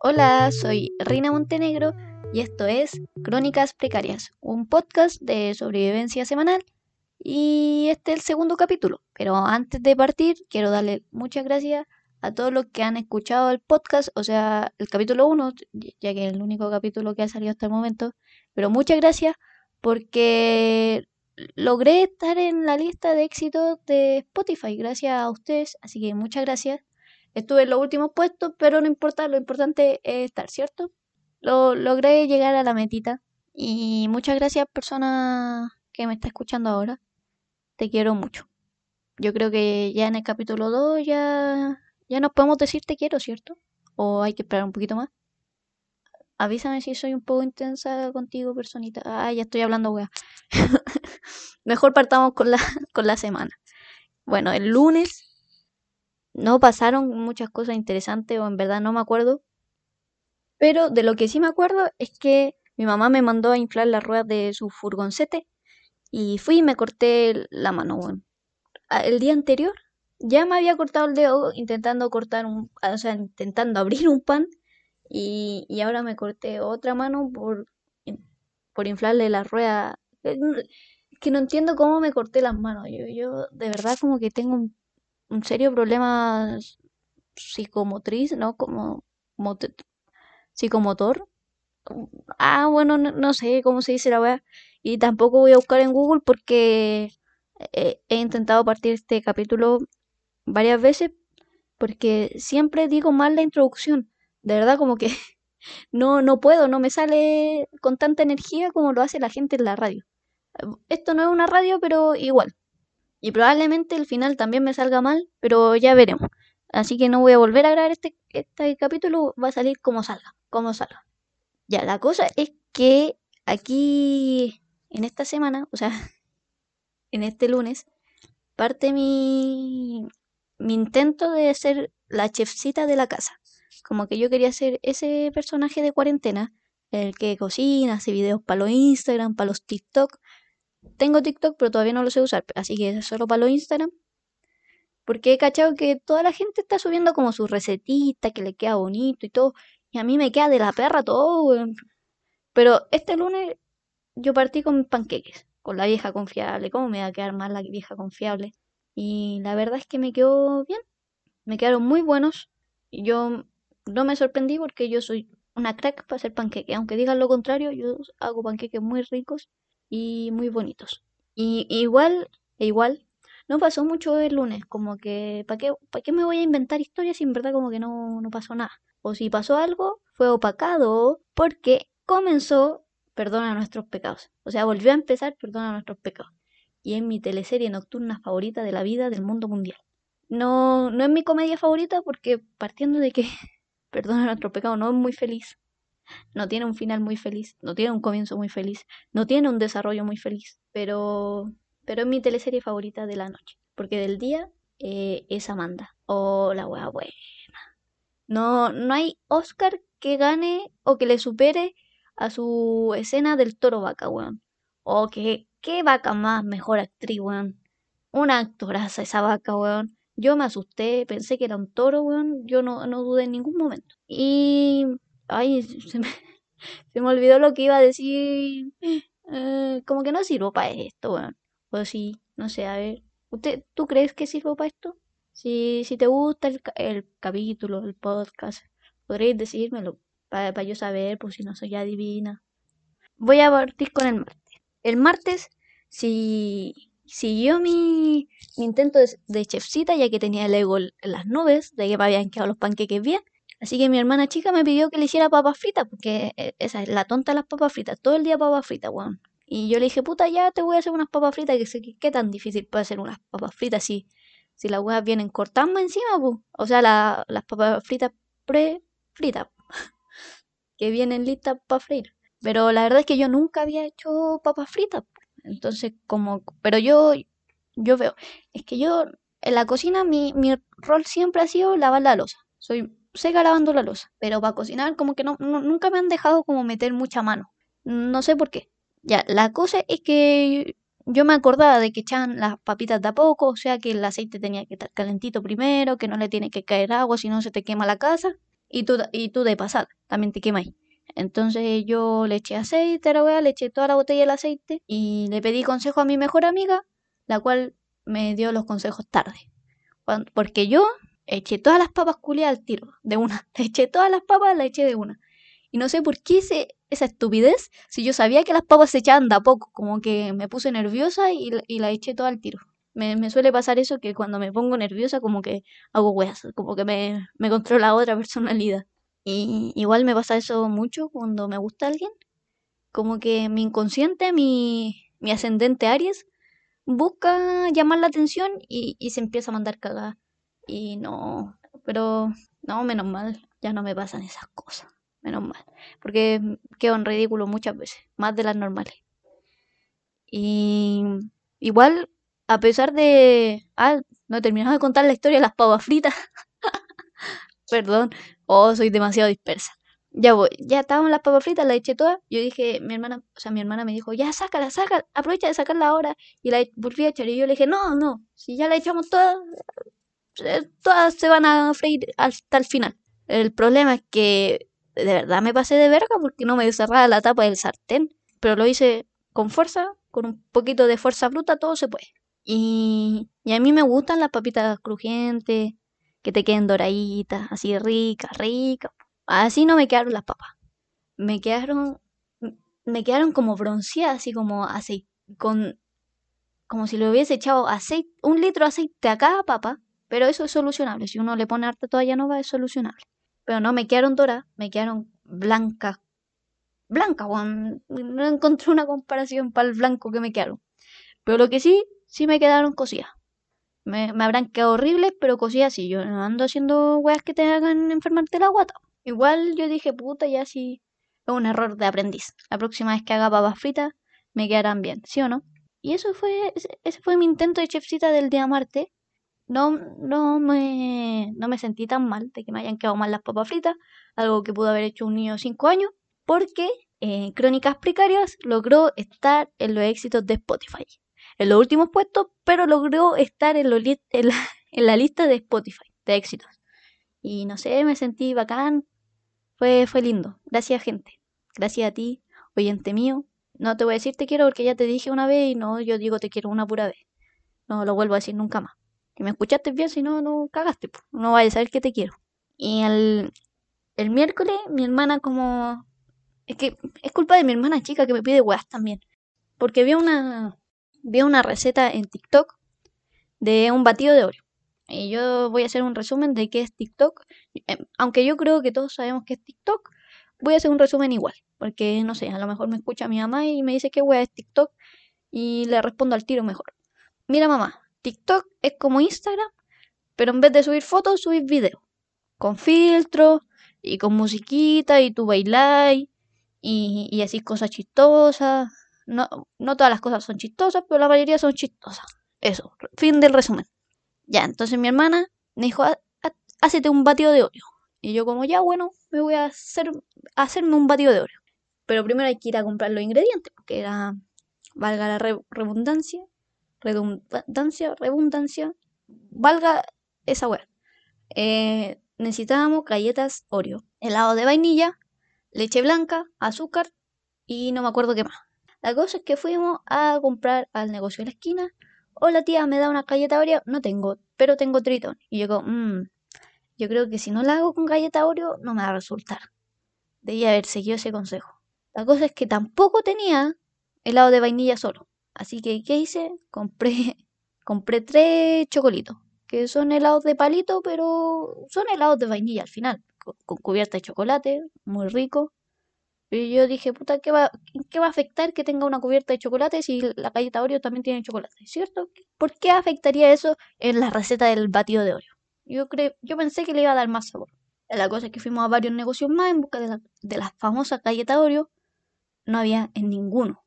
Hola, soy Rina Montenegro y esto es Crónicas Precarias, un podcast de sobrevivencia semanal y este es el segundo capítulo. Pero antes de partir, quiero darle muchas gracias a todos los que han escuchado el podcast, o sea, el capítulo 1, ya que es el único capítulo que ha salido hasta el momento. Pero muchas gracias porque logré estar en la lista de éxitos de Spotify gracias a ustedes, así que muchas gracias. Estuve en los últimos puestos, pero no importa, lo importante es estar, ¿cierto? Lo logré llegar a la metita. Y muchas gracias, persona que me está escuchando ahora. Te quiero mucho. Yo creo que ya en el capítulo 2 ya, ya nos podemos decir te quiero, ¿cierto? O hay que esperar un poquito más. Avísame si soy un poco intensa contigo, personita. Ah, ya estoy hablando, wea. Mejor partamos con la, con la semana. Bueno, el lunes no pasaron muchas cosas interesantes o en verdad no me acuerdo. Pero de lo que sí me acuerdo es que mi mamá me mandó a inflar las ruedas de su furgoncete y fui y me corté la mano. Bueno. El día anterior ya me había cortado el dedo intentando cortar un, o sea, intentando abrir un pan y, y ahora me corté otra mano por, por inflarle la rueda. Es que no entiendo cómo me corté las manos. Yo, yo de verdad como que tengo un un serio problema psicomotriz, ¿no? Como psicomotor. Ah, bueno, no, sé cómo se dice la weá. Y tampoco voy a buscar en Google porque he intentado partir este capítulo varias veces porque siempre digo mal la introducción. De verdad, como que no, no puedo, no me sale con tanta energía como lo hace la gente en la radio. Esto no es una radio, pero igual. Y probablemente el final también me salga mal, pero ya veremos. Así que no voy a volver a grabar este, este capítulo, va a salir como salga, como salga. Ya, la cosa es que aquí, en esta semana, o sea, en este lunes, parte mi, mi intento de ser la chefcita de la casa. Como que yo quería ser ese personaje de cuarentena, el que cocina, hace videos para los Instagram, para los TikTok, tengo TikTok, pero todavía no lo sé usar, así que es solo para los Instagram. Porque he cachado que toda la gente está subiendo como su recetita, que le queda bonito y todo. Y a mí me queda de la perra todo, Pero este lunes yo partí con panqueques, con la vieja confiable. ¿Cómo me va a quedar mal la vieja confiable? Y la verdad es que me quedó bien. Me quedaron muy buenos. Yo no me sorprendí porque yo soy una crack para hacer panqueques. Aunque digan lo contrario, yo hago panqueques muy ricos y muy bonitos. Y igual, e igual, no pasó mucho el lunes, como que, ¿para qué, ¿para qué me voy a inventar historias si en verdad como que no, no pasó nada? O si pasó algo, fue opacado porque comenzó Perdona nuestros pecados. O sea, volvió a empezar Perdona nuestros pecados. Y es mi teleserie nocturna favorita de la vida del mundo mundial. No, no es mi comedia favorita porque partiendo de que Perdona nuestros pecados no es muy feliz no tiene un final muy feliz, no tiene un comienzo muy feliz, no tiene un desarrollo muy feliz, pero, pero es mi teleserie favorita de la noche, porque del día eh, es Amanda. Oh, la buena. No, no hay Oscar que gane o que le supere a su escena del toro vaca, weón. O oh, que qué vaca más mejor actriz, weón. Una actoraza esa vaca, weón. Yo me asusté, pensé que era un toro, weón. Yo no, no dudé en ningún momento. Y Ay, se me, se me olvidó lo que iba a decir. Eh, como que no sirvo para esto, weón. O sí, no sé, a ver. ¿Usted, ¿Tú crees que sirvo para esto? Si, si te gusta el, el capítulo, el podcast, podréis decírmelo para yo saber, pues si no soy adivina. Voy a partir con el martes. El martes, si siguió mi, mi intento de, de, chefcita, ya que tenía el ego en las nubes, de que me habían quedado los panqueques bien. Así que mi hermana chica me pidió que le hiciera papas fritas, porque eh, esa es la tonta de las papas fritas, todo el día papas fritas, weón. Y yo le dije, puta, ya te voy a hacer unas papas fritas, que sé qué tan difícil puede hacer unas papas fritas si, si las weas vienen cortando encima, pues. O sea, las papas fritas pre-fritas, que vienen listas para freír. Pero la verdad es que yo nunca había hecho papas fritas. Entonces, como, pero yo, yo veo, es que yo, en la cocina, mi, mi rol siempre ha sido lavar la losa. Soy seca lavando la losa, pero para cocinar como que no, nunca me han dejado como meter mucha mano. No sé por qué. Ya, la cosa es que yo me acordaba de que echaban las papitas de a poco, o sea que el aceite tenía que estar calentito primero, que no le tiene que caer agua, si no se te quema la casa. Y tú, y tú de pasada, también te quemas ahí. Entonces yo le eché aceite a la weá, le eché toda la botella del aceite y le pedí consejo a mi mejor amiga, la cual me dio los consejos tarde. porque yo eché todas las papas culiadas al tiro, de una. Le eché todas las papas, la eché de una. Y no sé por qué hice esa estupidez si yo sabía que las papas se echaban de a poco. Como que me puse nerviosa y, y la eché todo al tiro. Me, suele pasar eso que cuando me pongo nerviosa como que hago weas, como que me controla otra personalidad. Y igual me pasa eso mucho cuando me gusta alguien. Como que mi inconsciente, mi, mi ascendente Aries, busca llamar la atención y, se empieza a mandar cagada. Y no, pero no, menos mal, ya no me pasan esas cosas. Menos mal. Porque quedo en ridículo muchas veces, más de las normales. Y igual, a pesar de... Ah, no he terminado de contar la historia de las pavas fritas. Perdón, oh, soy demasiado dispersa. Ya voy, ya estaban las papas fritas, las eché todas. Yo dije, mi hermana, o sea, mi hermana me dijo, ya sácala, sácala, aprovecha de sacarla ahora. Y la volví a echar. Y yo le dije, no, no, si ya la echamos todas, eh, todas se van a freír hasta el final. El problema es que de verdad me pasé de verga porque no me cerraba la tapa del sartén. Pero lo hice con fuerza, con un poquito de fuerza bruta, todo se puede. Y, y a mí me gustan las papitas crujientes, que te queden doraditas, así ricas, ricas. Así no me quedaron las papas. Me quedaron, me quedaron como bronceadas, así como aceite, con, como si le hubiese echado aceite, un litro de aceite a cada papa. Pero eso es solucionable. Si uno le pone harta toalla nova, es solucionable. Pero no, me quedaron doradas, me quedaron blancas. Blancas, no encontré una comparación para el blanco que me quedaron. Pero lo que sí, sí me quedaron cocidas. Me, habrán quedado horribles, pero cosías así. Yo no ando haciendo weas que te hagan enfermarte la guata. Igual yo dije, puta, ya sí. Es un error de aprendiz. La próxima vez que haga papas fritas, me quedarán bien, ¿sí o no? Y eso fue, ese fue mi intento de chefcita del día Marte. No, no, me, no me sentí tan mal de que me hayan quedado mal las papas fritas, algo que pudo haber hecho un niño de 5 años, porque eh, Crónicas Precarias logró estar en los éxitos de Spotify en los últimos puestos, pero logró estar en, la, lista de Spotify de éxitos. Y no sé, me sentí bacán. Fue, fue lindo. Gracias, gente. Gracias a ti, oyente mío. No te voy a decir te quiero porque ya te dije una vez y no, yo digo te quiero una pura vez. No lo vuelvo a decir nunca más. Que me escuchaste bien, si no, no cagaste. No vayas a saber que te quiero. Y el, el miércoles, mi hermana como... Es que es culpa de mi hermana chica que me pide weas también. Porque vi una, vi una receta en TikTok de un batido de Oreo. Y yo voy a hacer un resumen de qué es TikTok. Em, aunque yo creo que todos sabemos qué es TikTok, voy a hacer un resumen igual. Porque, no sé, a lo mejor me escucha mi mamá y me dice qué wea es TikTok. Y le respondo al tiro mejor. Mira mamá, TikTok es como Instagram, pero en vez de subir fotos, subir videos. Con filtros y con musiquita y tu bailáis y, y así cosas chistosas no, no todas las cosas son chistosas, pero la mayoría son chistosas. Eso, fin del resumen. Ya, entonces mi hermana me dijo, hacete un batido de Oreo. Y yo como, ya, bueno, me voy a hacer hacerme un batido de Oreo. Pero primero hay que ir a comprar los ingredientes, porque era, valga la redundancia, redundancia, redundancia, valga esa weá. Eh, necesitábamos galletas Oreo, helado de vainilla, leche blanca, azúcar y no me acuerdo qué más. La cosa es que fuimos a comprar al negocio de la esquina. Hola tía, ¿me da una galleta Oreo? No tengo, pero tengo Triton. Y yo mmm, yo creo que si no la hago con galleta Oreo no me va a resultar. Debía haber seguido ese consejo. La cosa es que tampoco tenía helado de vainilla solo. Así que, ¿qué hice? Compré, compré tres chocolitos. Que son helados de palito, pero son helados de vainilla al final. con cubierta de chocolate, muy rico. Y yo dije, puta, ¿qué va, ¿qué va a afectar que tenga una cubierta de chocolate si la galleta Oreo también tiene chocolate? ¿Cierto? ¿Por qué afectaría eso en la receta del batido de Oreo? Yo, creo, yo pensé que le iba a dar más sabor. La cosa es que fuimos a varios negocios más en busca de, la, de las famosas galletas Oreo. No había en ninguno.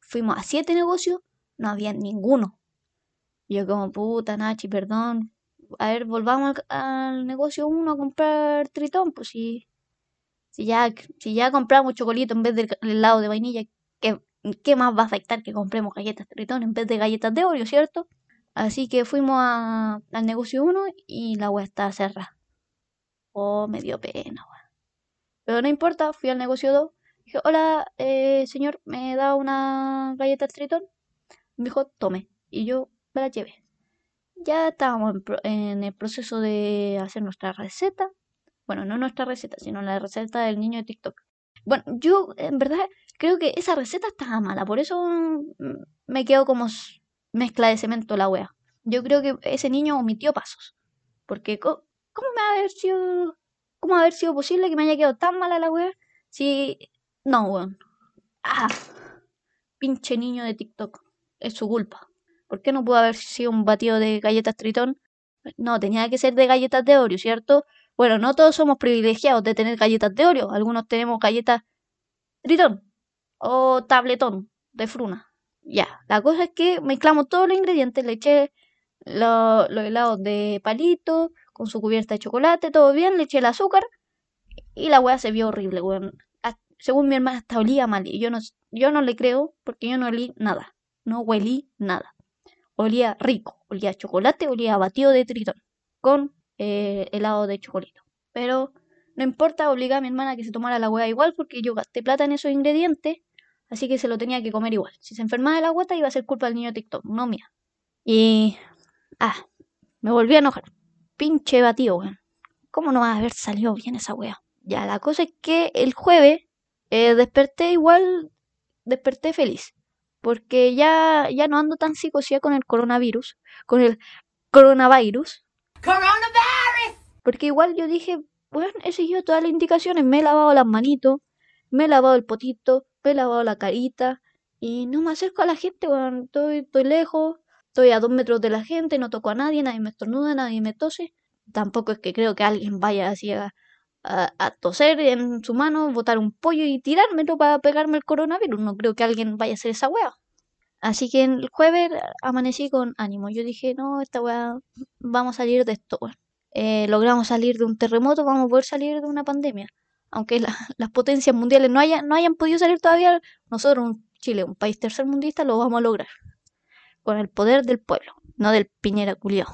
Fuimos a siete negocios, no había en ninguno. Yo como, puta, Nachi, perdón. A ver, volvamos al, negocio uno a comprar tritón, pues sí si ya, si ya compramos chocolito en vez del helado de vainilla, que ¿qué más va a afectar que compremos galletas Tritón en vez de galletas de Oreo, cierto? Así que fuimos al negocio 1 y la web estaba cerrada. Oh, me dio pena. Pero no importa, fui al negocio 2. Dije, hola, eh, señor, ¿me da una galleta Tritón? Me dijo, tome. Y yo me la llevé. Ya estábamos en, el proceso de hacer nuestra receta. Bueno, no nuestra receta, sino la receta del niño de TikTok. Bueno, yo en verdad creo que esa receta estaba mala, por eso mm, me quedo como mezcla de cemento la wea. Yo creo que ese niño omitió pasos. Porque, ¿cómo, me va a haber sido. ¿Cómo haber sido posible que me haya quedado tan mala la wea? Si. No, weón. Ah. Pinche niño de TikTok. Es su culpa. ¿Por qué no pudo haber sido un batido de galletas Tritón? No, tenía que ser de galletas de Oreo, ¿cierto? Bueno, no todos somos privilegiados de tener galletas de Oreo. Algunos tenemos galletas Tritón o tabletón de fruna. Ya, la cosa es que mezclamos todos los ingredientes, le eché los helados de palito con su cubierta de chocolate, todo bien, le eché el azúcar y la weá se vio horrible, weón. Según mi hermana, hasta olía mal y yo no, yo no le creo porque yo no olí nada, no huelí nada. Olía rico, olía chocolate, olía batido de tritón con eh, helado de chocolate. Pero no importa, obliga a mi hermana a que se tomara la weá igual porque yo gasté plata en esos ingredientes Así que se lo tenía que comer igual. Si se enfermaba de la guata iba a ser culpa del niño TikTok, no mía. Y... Ah, me volví a enojar. Pinche batido, weón. ¿Cómo no va a haber salido bien esa wea? Ya, la cosa es que el jueves eh, desperté igual, desperté feliz. Porque ya, ya no ando tan psicosía con el coronavirus. Con el coronavirus. ¡Coronavirus! Porque igual yo dije, bueno, he seguido todas las indicaciones. Me he lavado las manitos, me he lavado el potito, me he lavado la carita y no me acerco a la gente, bueno, estoy, estoy lejos, estoy a dos metros de la gente, no toco a nadie, nadie me estornuda, nadie me tose. Tampoco es que creo que alguien vaya así a, a, toser en su mano, botar un pollo y tirármelo para pegarme el coronavirus. No creo que alguien vaya a hacer esa wea. Así que el jueves amanecí con ánimo. Yo dije, no, esta wea, vamos a salir de esto, eh, logramos salir de un terremoto, vamos a poder salir de una pandemia aunque las potencias mundiales no hayan, no hayan podido salir todavía, nosotros, Chile, un país tercermundista, lo vamos a lograr. Con el poder del pueblo, no del Piñera culiao.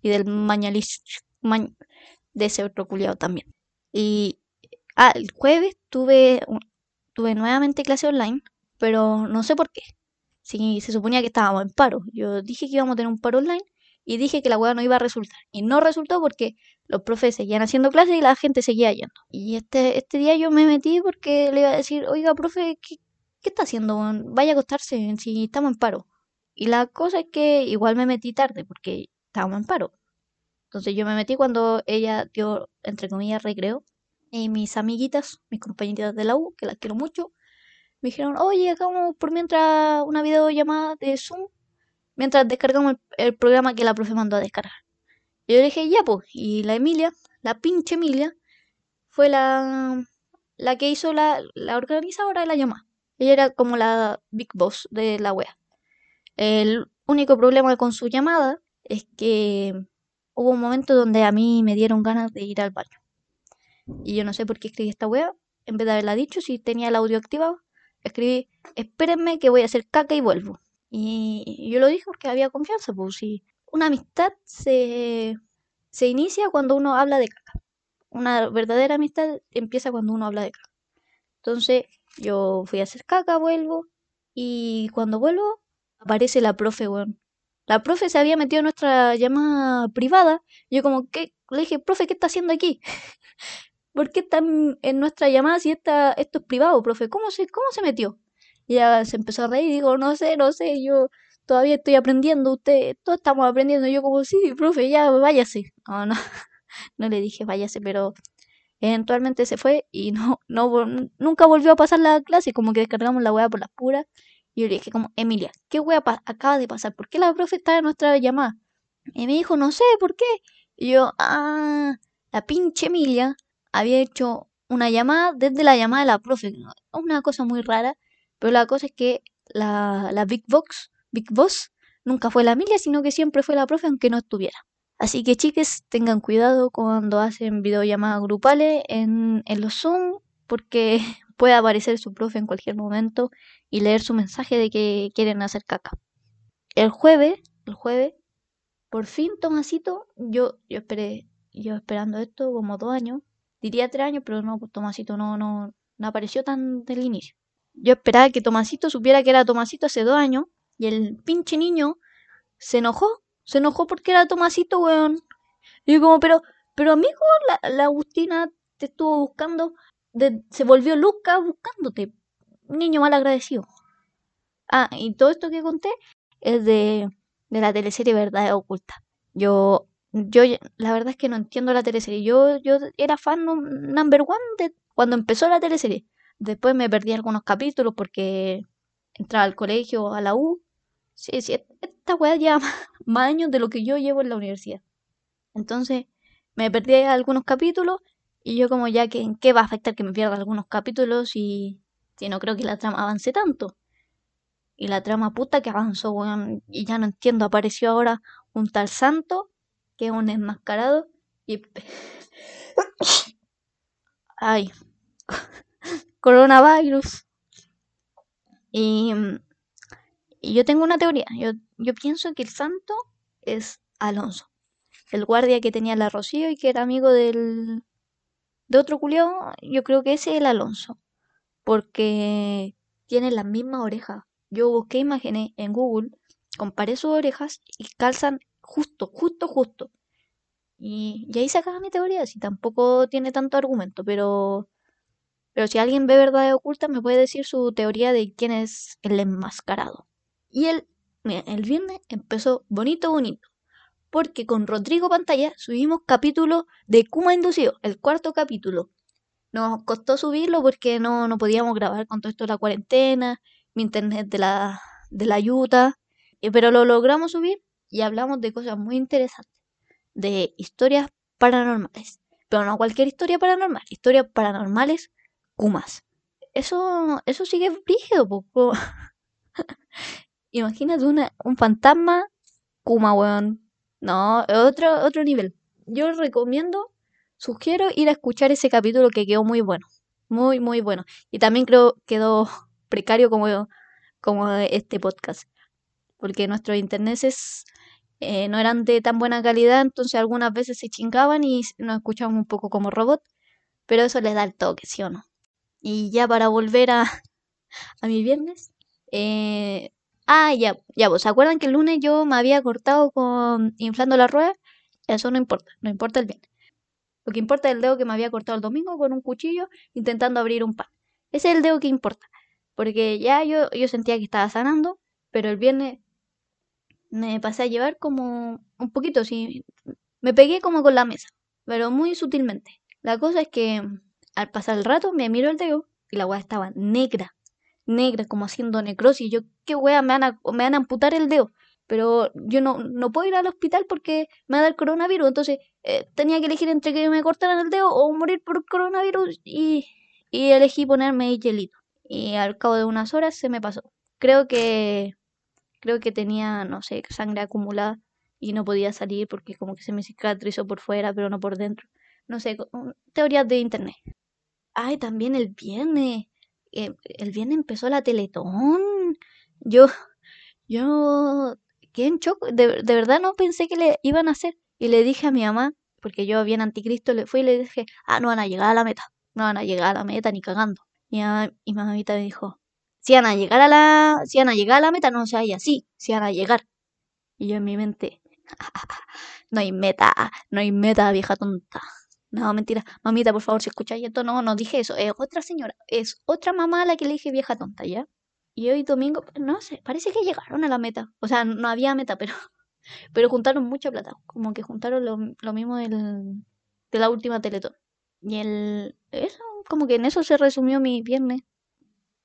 Y del Mañalich, de ese otro culiao también. Y ah, el jueves tuve, tuve nuevamente clase online, pero no sé por qué. Si se suponía que estábamos en paro. Yo dije que íbamos a tener un paro online y dije que la hueá no iba a resultar. Y no resultó porque los profes seguían haciendo clases y la gente seguía yendo. Y este, este día yo me metí porque le iba a decir, oiga, profe, ¿qué, qué está haciendo? Vaya a acostarse si estamos en paro. Y la cosa es que igual me metí tarde porque estábamos en paro. Entonces yo me metí cuando ella dio, entre comillas, recreo. Y mis amiguitas, mis compañeritas de la U, que las quiero mucho, me dijeron, oye, hagamos por mientras una videollamada de Zoom mientras descargamos el, programa que la profe mandó a descargar. yo le dije, ya pues, y la Emilia, la pinche Emilia, fue la, la que hizo la, la organizadora de la llamada. Ella era como la big boss de la wea. El único problema con su llamada es que hubo un momento donde a mí me dieron ganas de ir al baño. Y yo no sé por qué escribí esta wea. En vez de haberla dicho, si tenía el audio activado, escribí, espérenme que voy a hacer caca y vuelvo. Y yo lo dije porque había confianza, pues si una amistad se, se inicia cuando uno habla de caca. Una verdadera amistad empieza cuando uno habla de caca. Entonces yo fui a hacer caca, vuelvo, y cuando vuelvo aparece la profe, weón. La profe se había metido en nuestra llamada privada. Yo como, que Le dije, profe, ¿qué está haciendo aquí? ¿Por qué está en nuestra llamada si esta, esto es privado, profe? ¿Cómo se, cómo se metió? Y ella se empezó a reír y digo, no sé, no sé, yo todavía estoy aprendiendo, usted, todos estamos aprendiendo. yo como, sí, profe, ya váyase. No, no, no le dije váyase, pero eventualmente se fue y no, no, nunca volvió a pasar la clase, como que descargamos la weá por las puras. Y yo le dije como, Emilia, ¿qué weá acaba de pasar? ¿Por qué la profe está en nuestra llamada? Y me dijo, no sé, ¿por qué? Y yo, ah, la pinche Emilia había hecho una llamada desde la llamada de la profe. Una cosa muy rara. Pero la cosa es que la, la Big Box, Big Boss, nunca fue la Emilia, sino que siempre fue la profe aunque no estuviera. Así que chiques, tengan cuidado cuando hacen videollamadas grupales en, en los Zoom porque puede aparecer su profe en cualquier momento y leer su mensaje de que quieren hacer caca. El jueves, el jueves, por fin Tomasito, yo, yo esperé, yo esperando esto como dos años, diría tres años, pero no, pues Tomasito no, no, no apareció tan del inicio. Yo esperaba que Tomasito supiera que era Tomasito hace dos años y el pinche niño se enojó, se enojó porque era Tomasito, weón. Y como, pero, pero amigo, la, la Agustina te estuvo buscando, se volvió loca buscándote. Niño mal agradecido. Ah, y todo esto que conté es de, de la teleserie Verdad Oculta. Yo, yo, la verdad es que no entiendo la teleserie. Yo, yo era fan number one de cuando empezó la teleserie. Después me perdí algunos capítulos porque entraba al colegio, a la U. Sí, sí, esta weá lleva más años de lo que yo llevo en la universidad. Entonces, me perdí algunos capítulos y yo como ya que en qué va a afectar que me pierda algunos capítulos y si no creo que la trama avance tanto. Y la trama puta que avanzó, weón. Y ya no entiendo. Apareció ahora un tal santo, que es un enmascarado. Y. Ay. Coronavirus. Y. Y yo tengo una teoría. Yo, yo pienso que el santo es Alonso. El guardia que tenía la Rocío y que era amigo del. De otro culiao. Yo creo que ese es el Alonso. Porque tiene las mismas orejas yo busqué imágenes en Google, comparé sus orejas y calzan justo, justo, justo. Y, y ahí sacaba mi teoría, si tampoco tiene tanto argumento, pero, pero si alguien ve verdad oculta me puede decir su teoría de quién es el enmascarado. Y el, el viernes empezó bonito, bonito. Porque con Rodrigo Pantalla subimos capítulo de Kuma Inducido, el cuarto capítulo. Nos costó subirlo porque no, no podíamos grabar con todo esto de la cuarentena mi internet de la, de la ayuda, pero lo logramos subir y hablamos de cosas muy interesantes, de historias paranormales, pero no cualquier historia paranormal, historias paranormales Kumas. Eso, eso sigue brígido, poco. Imagínate una, un fantasma Kuma, weón. No, otro, otro nivel. Yo recomiendo, sugiero ir a escuchar ese capítulo que quedó muy bueno. Muy, muy bueno. Y también creo quedó precario como, como este podcast. Porque nuestros internets eh, no eran de tan buena calidad, entonces algunas veces se chingaban y nos escuchaban un poco como robot. Pero eso les da el toque, ¿sí o no? Y ya para volver a, a mi viernes. Eh, ah, ya, ya, vos, ¿se acuerdan que el lunes yo me había cortado con inflando la rueda? Eso no importa, no importa el viernes. Lo que importa es el dedo que me había cortado el domingo con un cuchillo intentando abrir un pan. Ese es el dedo que importa. Porque ya yo, yo sentía que estaba sanando, pero el viernes me pasé a llevar como un poquito, sí. Me pegué como con la mesa, pero muy sutilmente. La cosa es que al pasar el rato me miro el dedo y la weá estaba negra, negra, como haciendo necrosis. Yo, ¿qué weá? Me van a, me van a amputar el dedo. Pero yo no, no puedo ir al hospital porque me va a dar coronavirus. Entonces eh, tenía que elegir entre que me cortaran el dedo o morir por coronavirus y, y elegí ponerme hielito y al cabo de unas horas se me pasó. Creo que creo que tenía, no sé, sangre acumulada y no podía salir porque como que se me cicatrizó por fuera, pero no por dentro. No sé, teorías de internet. Ay, también el viernes. Eh, el viernes empezó la Teletón. Yo, yo quedé en. De, verdad no pensé que le iban a hacer. Y le dije a mi mamá, porque yo bien anticristo le fui y le dije, ah, no van a llegar a la meta. No van a llegar a la meta ni cagando. Y, mi mamita me dijo, si van a llegar a la, si van a llegar a la meta, no se vaya así, si van a llegar. Y yo en mi mente, no hay meta, no hay meta, vieja tonta. No, mentira. Mamita, por favor, si escucháis esto, no, no dije eso. Es otra señora, es otra mamá a la que le dije vieja tonta, ¿ya? Y hoy domingo, no sé, parece que llegaron a la meta. O sea, no había meta, pero, pero juntaron mucha plata. Como que juntaron lo, lo mismo del, de la última Teletón. Y el, eso, como que en eso se resumió mi viernes.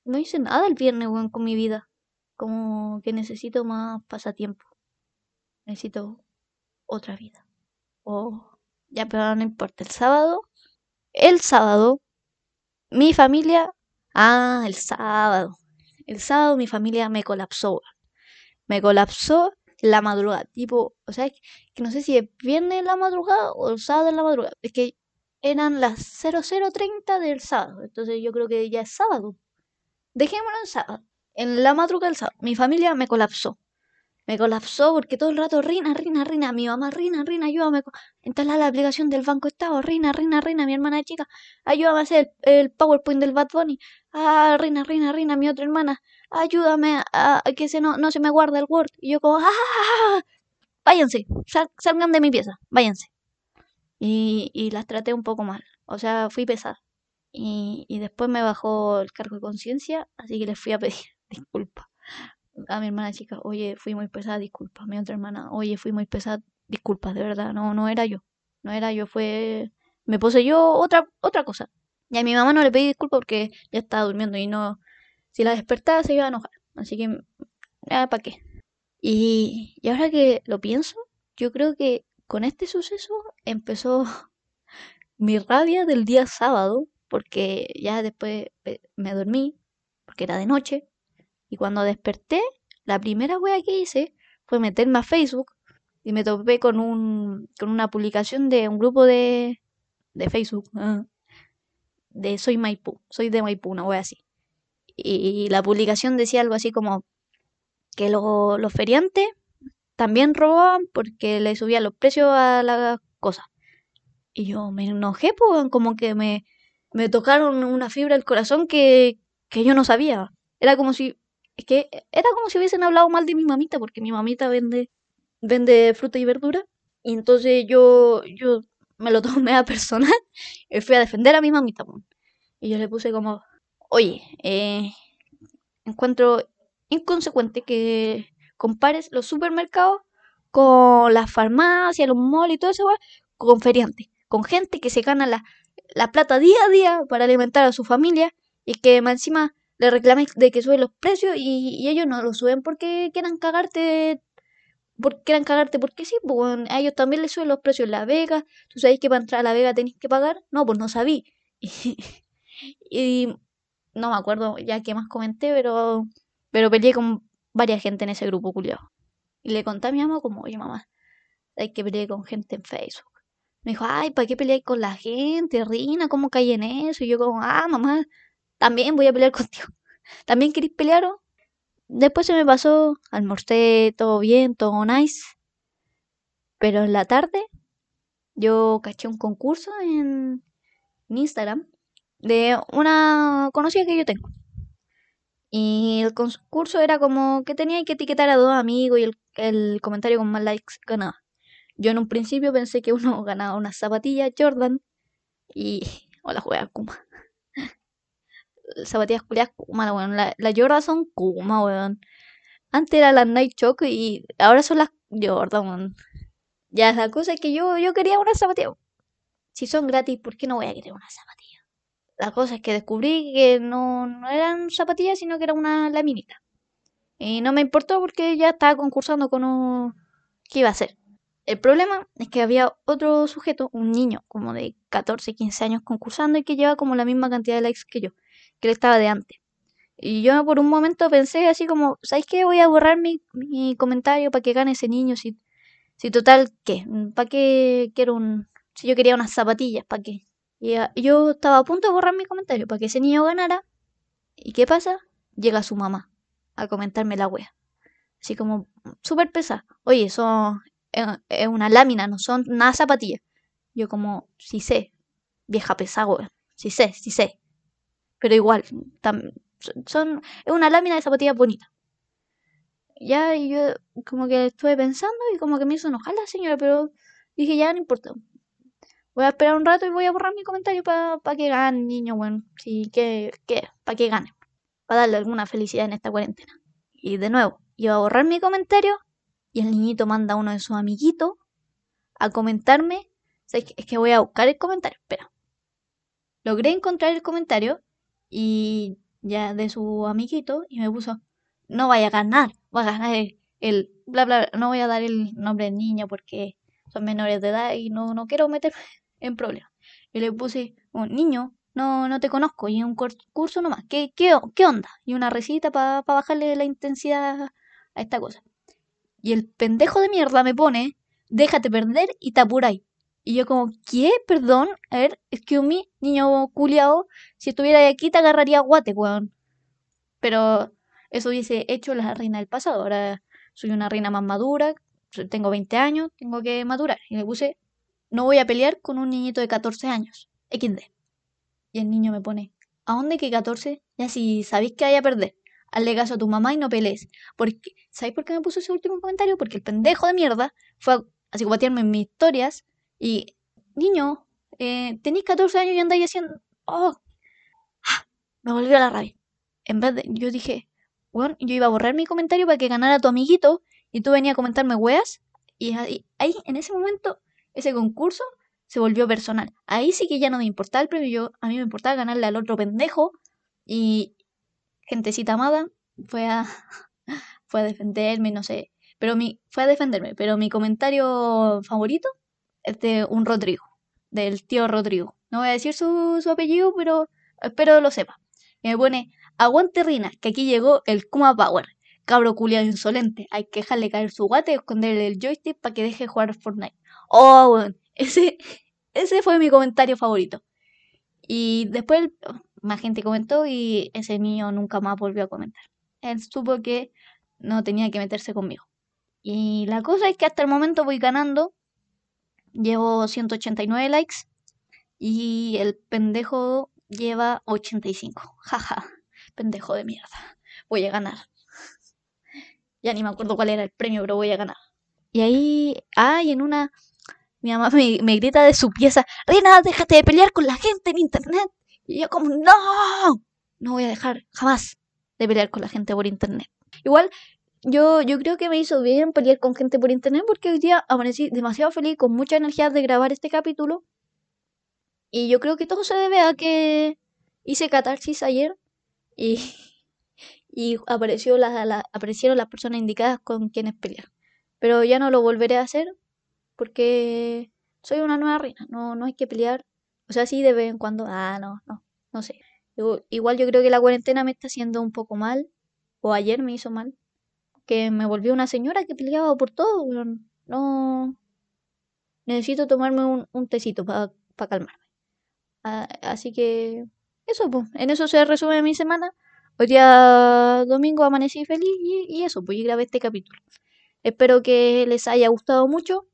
No hice nada el viernes, weón, con mi vida. Como que necesito más pasatiempo. Necesito otra vida. Oh, ya, pero no importa. El sábado, el sábado, mi familia. Ah, el sábado. El sábado mi familia me colapsó. Me colapsó la madrugada. Tipo, o sea, que no sé si es viernes en la madrugada o el sábado en la madrugada. Es que eran las 0030 del sábado. Entonces yo creo que ya es sábado. Dejémoslo en sábado. En la madrugada del sábado. Mi familia me colapsó. Me colapsó porque todo el rato, Rina, Rina, Rina, mi mamá, Rina, Rina, ayúdame. Instalar la aplicación del Banco Estado, Rina, Rina, Rina, mi hermana chica, ayúdame a hacer el, PowerPoint del Bad Bunny. Ah, Rina, Rina, Rina, mi otra hermana, ayúdame a, que se no, no se me guarde el Word. Y yo como, ¡ah! Váyanse, salgan de mi pieza, váyanse. Y, y las traté un poco mal, o sea, fui pesada. Y, y después me bajó el cargo de conciencia, así que les fui a pedir disculpas a mi hermana chica, oye, fui muy pesada, disculpa. Mi otra hermana, oye, fui muy pesada, disculpa, de verdad, no, no era yo. No era yo, fue... Me poseyó otra, otra cosa. Y a mi mamá no le pedí disculpas porque ya estaba durmiendo y no... Si la despertaba se iba a enojar. Así que, ¿para qué? Y, y ahora que lo pienso, yo creo que con este suceso empezó mi rabia del día sábado, porque ya después me dormí, porque era de noche, y cuando desperté, la primera wea que hice fue meterme a Facebook y me topé con, un, con una publicación de un grupo de, de Facebook. De Soy Maipú, soy de Maipú, una wea así. Y, la publicación decía algo así como que los feriantes también robaban porque le subían los precios a las cosas. Y yo me enojé, pues, como que me, me tocaron una fibra del corazón que, que yo no sabía. Era como si es que era como si hubiesen hablado mal de mi mamita, porque mi mamita vende, vende fruta y verdura. Y entonces yo, yo me lo tomé a personal y fui a defender a mi mamita. Y yo le puse como, oye, eh, encuentro inconsecuente que compares los supermercados con las farmacias, los malls y todo eso, con feriantes, con gente que se gana la, la plata día a día para alimentar a su familia y que encima le reclames de que suben los precios y, ellos no lo suben porque quieran cagarte porque quieran cagarte porque sí, pues a ellos también les suben los precios en La Vega. ¿Tú sabéis que para entrar a La Vega tenéis que pagar? No, pues no sabí. Y, no me acuerdo ya qué más comenté, pero pero peleé con varias gente en ese grupo culiado. Y le conté a mi mamá como, oye mamá, hay que pelear con gente en Facebook. Me dijo, ay, ¿para qué pelear con la gente, Rina? ¿Cómo caí en eso? Y yo como, ah, mamá, también voy a pelear contigo. ¿También queréis pelear? Después se me pasó, almorcé todo bien, todo nice. Pero en la tarde yo caché un concurso en, Instagram de una conocida que yo tengo. Y el concurso era como que tenía que etiquetar a dos amigos y el, comentario con más likes ganaba. Yo en un principio pensé que uno ganaba una zapatilla Jordan y... o la juega Kuma zapatillas culiadas Kuma, weón. La, la son Kuma, weón. Antes era la Night Choc y ahora son las Jordan, weón. Ya, la cosa es que yo, yo quería una zapatilla. Si son gratis, ¿por qué no voy a querer una zapatilla? La cosa es que descubrí que no, no eran zapatillas, sino que era una laminita. Y no me importó porque ya estaba concursando con un... ¿Qué iba a hacer? El problema es que había otro sujeto, un niño como de 14, 15 años concursando y que lleva como la misma cantidad de likes que yo que él estaba de antes. Y yo por un momento pensé así como, ¿sabes qué? Voy a borrar mi, mi comentario para que gane ese niño. Si, si total, ¿qué? ¿Para qué quiero un... Si yo quería unas zapatillas, ¿para qué? Y yo estaba a punto de borrar mi comentario para que ese niño ganara. ¿Y qué pasa? Llega su mamá a comentarme la wea. Así como, súper pesada. Oye, eso es, una lámina, no son nada zapatillas. Yo como, sí sé, vieja pesada, wea. Sí sé, sí sé pero igual, son, es una lámina de zapatillas bonita. Ya y yo como que estuve pensando y como que me hizo enojar la señora, pero dije, ya no importa. Voy a esperar un rato y voy a borrar mi comentario para que gane, niño, bueno, sí, que, que, para que gane, para darle alguna felicidad en esta cuarentena. Y de nuevo, iba a borrar mi comentario y el niñito manda a uno de sus amiguitos a comentarme. es que voy a buscar el comentario, espera. Logré encontrar el comentario y ya de su amiguito y me puso, no vaya a ganar, va a ganar el, bla, bla, no voy a dar el nombre del niño porque son menores de edad y no, no quiero meter en problemas. Y le puse, niño, no, no te conozco y un curso nomás, ¿qué, qué, qué onda? Y una recita para bajarle la intensidad a esta cosa. Y el pendejo de mierda me pone, déjate perder y te apuráis. Y yo como, ¿qué? Perdón. A ver, es que mi niño culiao, si estuviera aquí te agarraría guate, weón. Pero eso hubiese hecho la reina del pasado. Ahora soy una reina más madura, tengo 20 años, tengo que madurar. Y le puse, no voy a pelear con un niñito de 14 años. XD. Y el niño me pone, ¿a dónde que 14? Ya si sabéis que vaya a perder. Hazle caso a tu mamá y no pelees. Porque, ¿Sabéis por qué me puso ese último comentario? Porque el pendejo de mierda fue a, a psicopatearme en mis historias y, niño, eh, tenéis 14 años y andáis haciendo... Oh, ¡Ah! me volvió la rabia. En vez de, yo dije, bueno, yo iba a borrar mi comentario para que ganara tu amiguito y tú venías a comentarme weas. Y ahí, ahí, en ese momento, ese concurso se volvió personal. Ahí sí que ya no me importaba el premio, yo, a mí me importaba ganarle al otro pendejo y gentecita amada fue a, fue a defenderme, no sé, pero mi, fue a defenderme, pero mi comentario favorito de un Rodrigo, del tío Rodrigo. No voy a decir su, su apellido, pero espero lo sepa. Y me pone, aguante Rina, que aquí llegó el Kuma Power. Cabro culiado insolente, hay que dejarle caer su guate y esconderle el joystick para que deje de jugar Fortnite. Oh, ese, ese fue mi comentario favorito. Y después más gente comentó y ese niño nunca más volvió a comentar. Él supo que no tenía que meterse conmigo. Y la cosa es que hasta el momento voy ganando. Llevo 189 likes. Y el pendejo lleva 85. Jaja. pendejo de mierda. Voy a ganar. Ya ni me acuerdo cuál era el premio, pero voy a ganar. Y ahí. Ah, en una. Mi mamá me, me grita de su pieza. Reina, déjate de pelear con la gente en internet. Y yo como, no. No voy a dejar jamás de pelear con la gente por internet. Igual, yo, yo creo que me hizo bien pelear con gente por internet porque hoy día amanecí demasiado feliz, con mucha energía de grabar este capítulo. Y yo creo que todo se debe a que hice catarsis ayer y, y apareció la, aparecieron las personas indicadas con quienes pelear. Pero ya no lo volveré a hacer porque soy una nueva reina, no, no hay que pelear. O sea, sí de vez en cuando, ah, no, no, no sé. Igual yo creo que la cuarentena me está haciendo un poco mal, o ayer me hizo mal, que me volvió una señora que peleaba por todo, no... Necesito tomarme un, un tecito para calmarme. Ah, así que eso, pues, en eso se resume mi semana. Hoy día domingo amanecí feliz y, y eso, pues grabé este capítulo. Espero que les haya gustado mucho.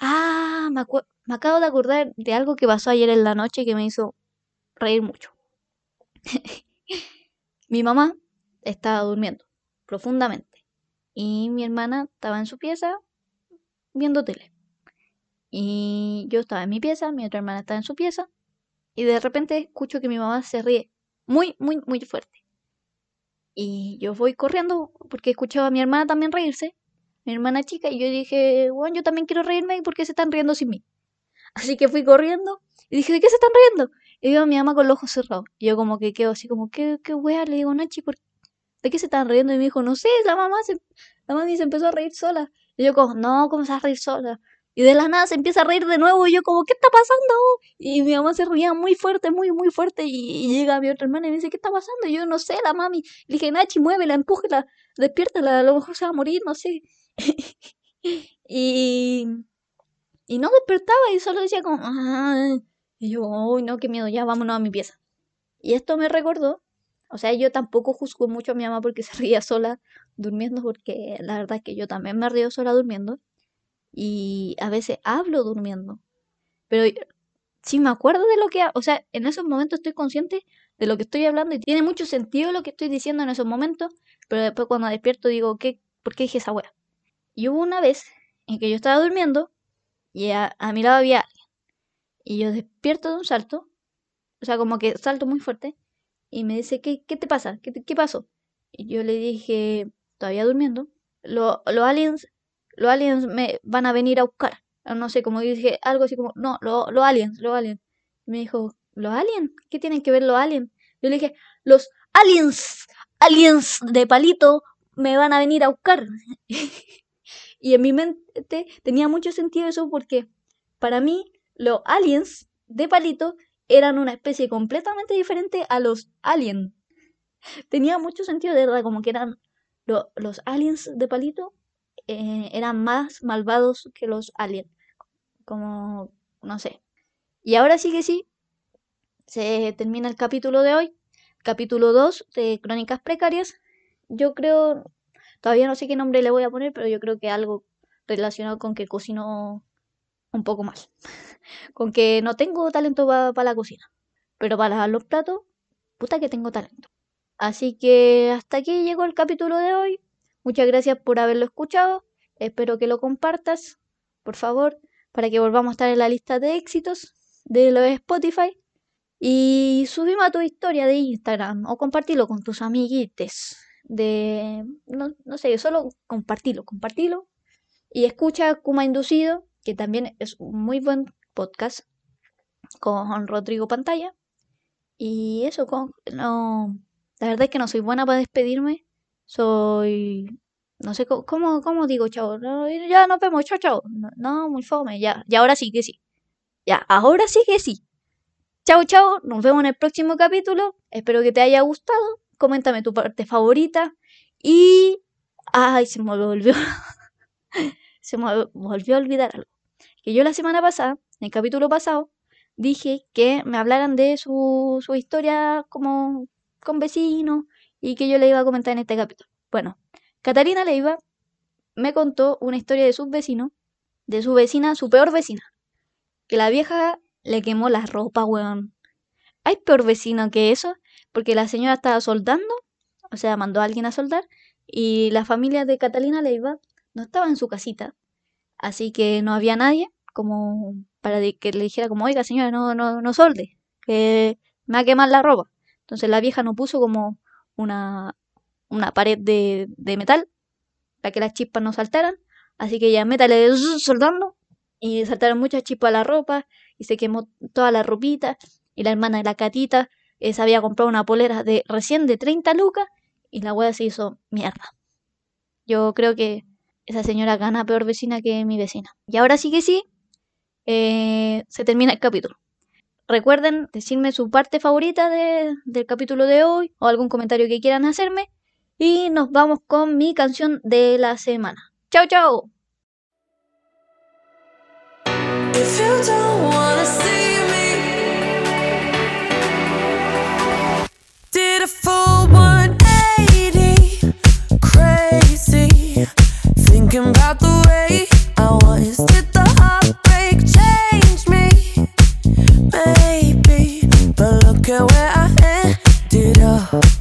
Ah, me, me acabo de acordar de algo que pasó ayer en la noche que me hizo reír mucho. mi mamá estaba durmiendo profundamente y mi hermana estaba en su pieza viendo tele. Y yo estaba en mi pieza, mi otra hermana estaba en su pieza y de repente escucho que mi mamá se ríe muy, muy, muy fuerte. Y yo voy corriendo porque escuchaba a mi hermana también reírse, mi hermana chica, y yo dije, bueno, yo también quiero reírme porque se están riendo sin mí. Así que fui corriendo y dije, ¿de qué se están riendo? Y veo a mi mamá con los ojos cerrados. Y yo como que quedo así como, ¿qué, qué wea? Le digo, Nachi, ¿por ¿de qué se están riendo? Y me dijo, no sé, la mamá se, la mamá se empezó a reír sola. Y yo como, no, ¿cómo se va a reír sola? Y de la nada se empieza a reír de nuevo y yo como, ¿qué está pasando? Y mi mamá se reía muy fuerte, muy, muy fuerte y, llega mi otra hermana y me dice, ¿qué está pasando? Y yo no sé, la mami. Le dije, Nachi, muévela, empújela, despiértala, a lo mejor se va a morir, no sé. y, y no despertaba y solo decía como, Y yo, uy, no, qué miedo, ya vámonos a mi pieza. Y esto me recordó, o sea, yo tampoco juzgo mucho a mi mamá porque se ría sola durmiendo, porque la verdad es que yo también me río sola durmiendo y a veces hablo durmiendo. Pero si me acuerdo de lo que, o sea, en esos momentos estoy consciente de lo que estoy hablando y tiene mucho sentido lo que estoy diciendo en esos momentos, pero después cuando despierto digo, ¿qué, ¿por qué dije esa wea? Y hubo una vez en que yo estaba durmiendo y a, mi lado había alguien. Y yo despierto de un salto, o sea, como que salto muy fuerte, y me dice, ¿qué, qué te pasa? ¿Qué, ¿Qué pasó? Y yo le dije, todavía durmiendo, los aliens los aliens me van a venir a buscar. No sé, como dije, algo así como, no, los aliens, los aliens. me dijo, ¿los aliens? ¿Qué tienen que ver los aliens? Yo le dije, los aliens, aliens de palito me van a venir a buscar. y en mi mente tenía mucho sentido eso porque para mí los aliens de palito eran una especie completamente diferente a los aliens. Tenía mucho sentido, de verdad, como que eran los aliens de palito eh, eran más malvados que los aliens. Como no sé. Y ahora sí que sí, se termina el capítulo de hoy, capítulo 2 de Crónicas Precarias. Yo creo, todavía no sé qué nombre le voy a poner, pero yo creo que algo relacionado con que cocino un poco más. Con que no tengo talento para la cocina. Pero para lavar los platos, puta que tengo talento. Así que hasta aquí llegó el capítulo de hoy. Muchas gracias por haberlo escuchado. Espero que lo compartas, por favor, para que volvamos a estar en la lista de éxitos de los Spotify. Y subimos a tu historia de Instagram o compartilo con tus amiguites. De. No, no sé, solo compartilo, compartilo. Y escucha Kuma Inducido, que también es un muy buen podcast con Rodrigo Pantalla. Y eso, con, no, la verdad es que no soy buena para despedirme. Soy. No sé cómo, cómo, digo, chao. ya nos vemos, chao, chao. No, muy fome, ya. Y ahora sí que sí. Ya, ahora sí que sí. Chao, chao. Nos vemos en el próximo capítulo. Espero que te haya gustado. Coméntame tu parte favorita. Y. Ay, se me volvió. se me volvió a olvidar algo. Que yo la semana pasada, en el capítulo pasado, dije que me hablaran de su, su historia como con vecinos y que yo le iba a comentar en este capítulo. Bueno, Catarina Leiva me contó una historia de sus vecinos, de su vecina, su peor vecina. Que la vieja le quemó la ropa, weón. ¿Hay peor vecino que eso? Porque la señora estaba soldando, o sea, mandó a alguien a soldar, y la familia de Catalina Leiva no estaba en su casita. Así que no había nadie como para que le dijera como, oiga señora, no, no, no solde, que me va a quemar la ropa. Entonces la vieja no puso como una, una pared de, de metal para que las chispas no saltaran. Así que ella métale soldando y saltaron muchas chispas a la ropa y se quemó toda la ropita. Y la hermana de la catita eh, se había comprado una polera de recién de 30 lucas y la wea se hizo mierda. Yo creo que esa señora gana peor vecina que mi vecina. Y ahora sí que sí, eh, se termina el capítulo. Recuerden decirme su parte favorita del capítulo de hoy o algún comentario que quieran hacerme. Y nos vamos con mi canción de la semana. ¡Chao, chao! Oh.